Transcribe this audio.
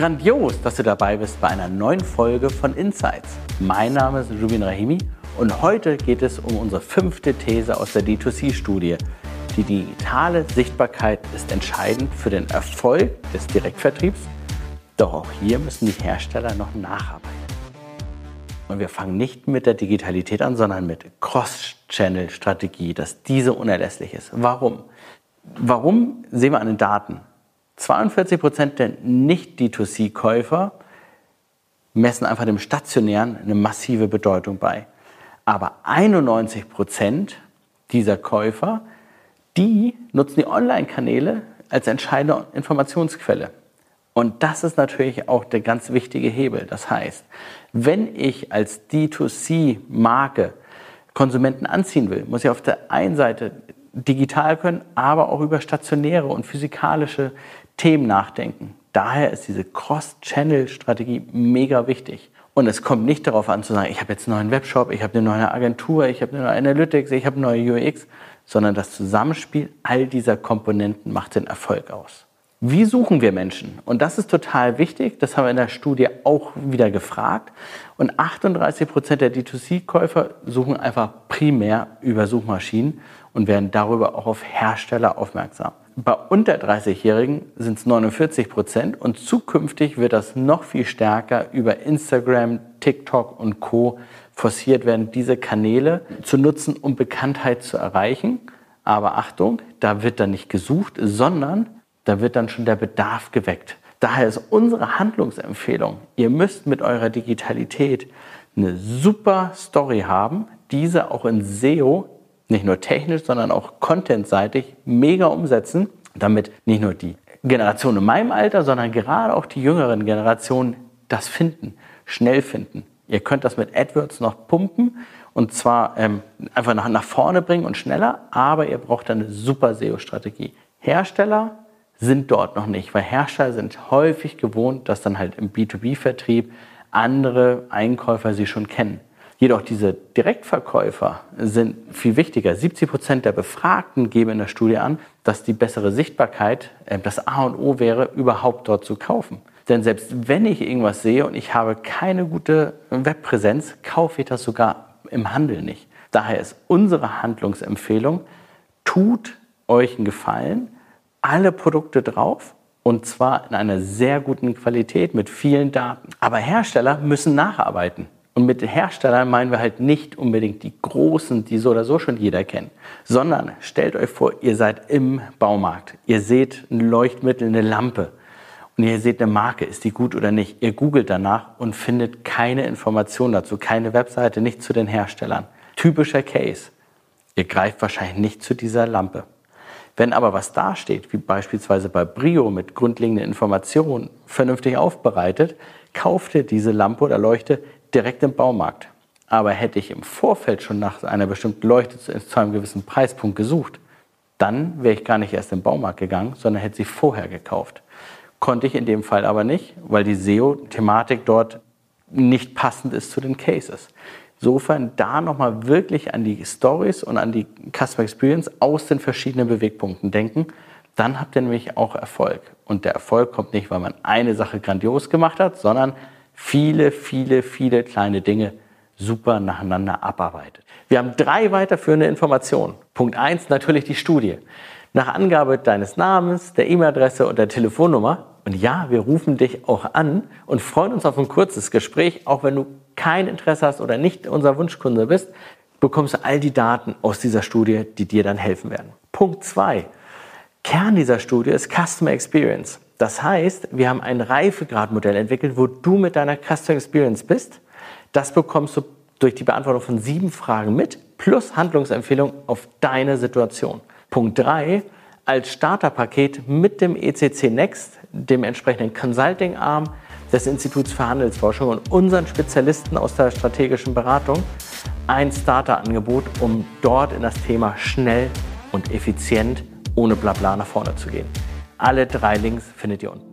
Grandios, dass du dabei bist bei einer neuen Folge von Insights. Mein Name ist Rubin Rahimi und heute geht es um unsere fünfte These aus der D2C-Studie. Die digitale Sichtbarkeit ist entscheidend für den Erfolg des Direktvertriebs, doch auch hier müssen die Hersteller noch nacharbeiten. Und wir fangen nicht mit der Digitalität an, sondern mit Cross-Channel-Strategie, dass diese unerlässlich ist. Warum? Warum sehen wir an den Daten? 42 Prozent der Nicht-D2C-Käufer messen einfach dem Stationären eine massive Bedeutung bei. Aber 91 Prozent dieser Käufer, die nutzen die Online-Kanäle als entscheidende Informationsquelle. Und das ist natürlich auch der ganz wichtige Hebel. Das heißt, wenn ich als D2C-Marke Konsumenten anziehen will, muss ich auf der einen Seite digital können, aber auch über stationäre und physikalische Themen nachdenken. Daher ist diese Cross-Channel-Strategie mega wichtig. Und es kommt nicht darauf an zu sagen, ich habe jetzt einen neuen Webshop, ich habe eine neue Agentur, ich habe eine neue Analytics, ich habe eine neue UX, sondern das Zusammenspiel all dieser Komponenten macht den Erfolg aus. Wie suchen wir Menschen? Und das ist total wichtig. Das haben wir in der Studie auch wieder gefragt. Und 38 Prozent der D2C-Käufer suchen einfach primär über Suchmaschinen und werden darüber auch auf Hersteller aufmerksam. Bei unter 30-Jährigen sind es 49 Prozent und zukünftig wird das noch viel stärker über Instagram, TikTok und Co. forciert werden, diese Kanäle zu nutzen, um Bekanntheit zu erreichen. Aber Achtung, da wird dann nicht gesucht, sondern da wird dann schon der Bedarf geweckt. Daher ist unsere Handlungsempfehlung, ihr müsst mit eurer Digitalität eine super Story haben, diese auch in SEO nicht nur technisch, sondern auch contentseitig mega umsetzen, damit nicht nur die Generation in meinem Alter, sondern gerade auch die jüngeren Generationen das finden, schnell finden. Ihr könnt das mit AdWords noch pumpen und zwar ähm, einfach nach, nach vorne bringen und schneller, aber ihr braucht dann eine super SEO-Strategie. Hersteller sind dort noch nicht, weil Hersteller sind häufig gewohnt, dass dann halt im B2B-Vertrieb andere Einkäufer sie schon kennen. Jedoch diese Direktverkäufer sind viel wichtiger. 70 Prozent der Befragten geben in der Studie an, dass die bessere Sichtbarkeit äh, das A und O wäre, überhaupt dort zu kaufen. Denn selbst wenn ich irgendwas sehe und ich habe keine gute Webpräsenz, kaufe ich das sogar im Handel nicht. Daher ist unsere Handlungsempfehlung, tut euch einen Gefallen, alle Produkte drauf und zwar in einer sehr guten Qualität mit vielen Daten. Aber Hersteller müssen nacharbeiten. Und mit Herstellern meinen wir halt nicht unbedingt die großen, die so oder so schon jeder kennt, sondern stellt euch vor, ihr seid im Baumarkt. Ihr seht ein Leuchtmittel, eine Lampe und ihr seht eine Marke, ist die gut oder nicht. Ihr googelt danach und findet keine Information dazu, keine Webseite, nicht zu den Herstellern. Typischer Case. Ihr greift wahrscheinlich nicht zu dieser Lampe. Wenn aber was dasteht, wie beispielsweise bei Brio mit grundlegenden Informationen, vernünftig aufbereitet, kauft ihr diese Lampe oder Leuchte direkt im Baumarkt. Aber hätte ich im Vorfeld schon nach einer bestimmten Leuchte zu einem gewissen Preispunkt gesucht, dann wäre ich gar nicht erst im Baumarkt gegangen, sondern hätte sie vorher gekauft. Konnte ich in dem Fall aber nicht, weil die SEO-Thematik dort nicht passend ist zu den Cases. Insofern da nochmal wirklich an die Stories und an die Customer Experience aus den verschiedenen Bewegpunkten denken. Dann habt ihr nämlich auch Erfolg. Und der Erfolg kommt nicht, weil man eine Sache grandios gemacht hat, sondern viele, viele, viele kleine Dinge super nacheinander abarbeitet. Wir haben drei weiterführende Informationen. Punkt eins natürlich die Studie. Nach Angabe deines Namens, der E-Mail-Adresse und der Telefonnummer. Und ja, wir rufen dich auch an und freuen uns auf ein kurzes Gespräch, auch wenn du kein Interesse hast oder nicht unser Wunschkunde bist, bekommst du all die Daten aus dieser Studie, die dir dann helfen werden. Punkt zwei: Kern dieser Studie ist Customer Experience. Das heißt, wir haben ein Reifegradmodell entwickelt, wo du mit deiner Customer Experience bist. Das bekommst du durch die Beantwortung von sieben Fragen mit, plus Handlungsempfehlung auf deine Situation. Punkt 3, als Starterpaket mit dem ECC Next, dem entsprechenden Consulting-Arm des Instituts für Handelsforschung und unseren Spezialisten aus der strategischen Beratung, ein Starterangebot, um dort in das Thema schnell und effizient ohne Blabla nach vorne zu gehen. Alle drei Links findet ihr unten.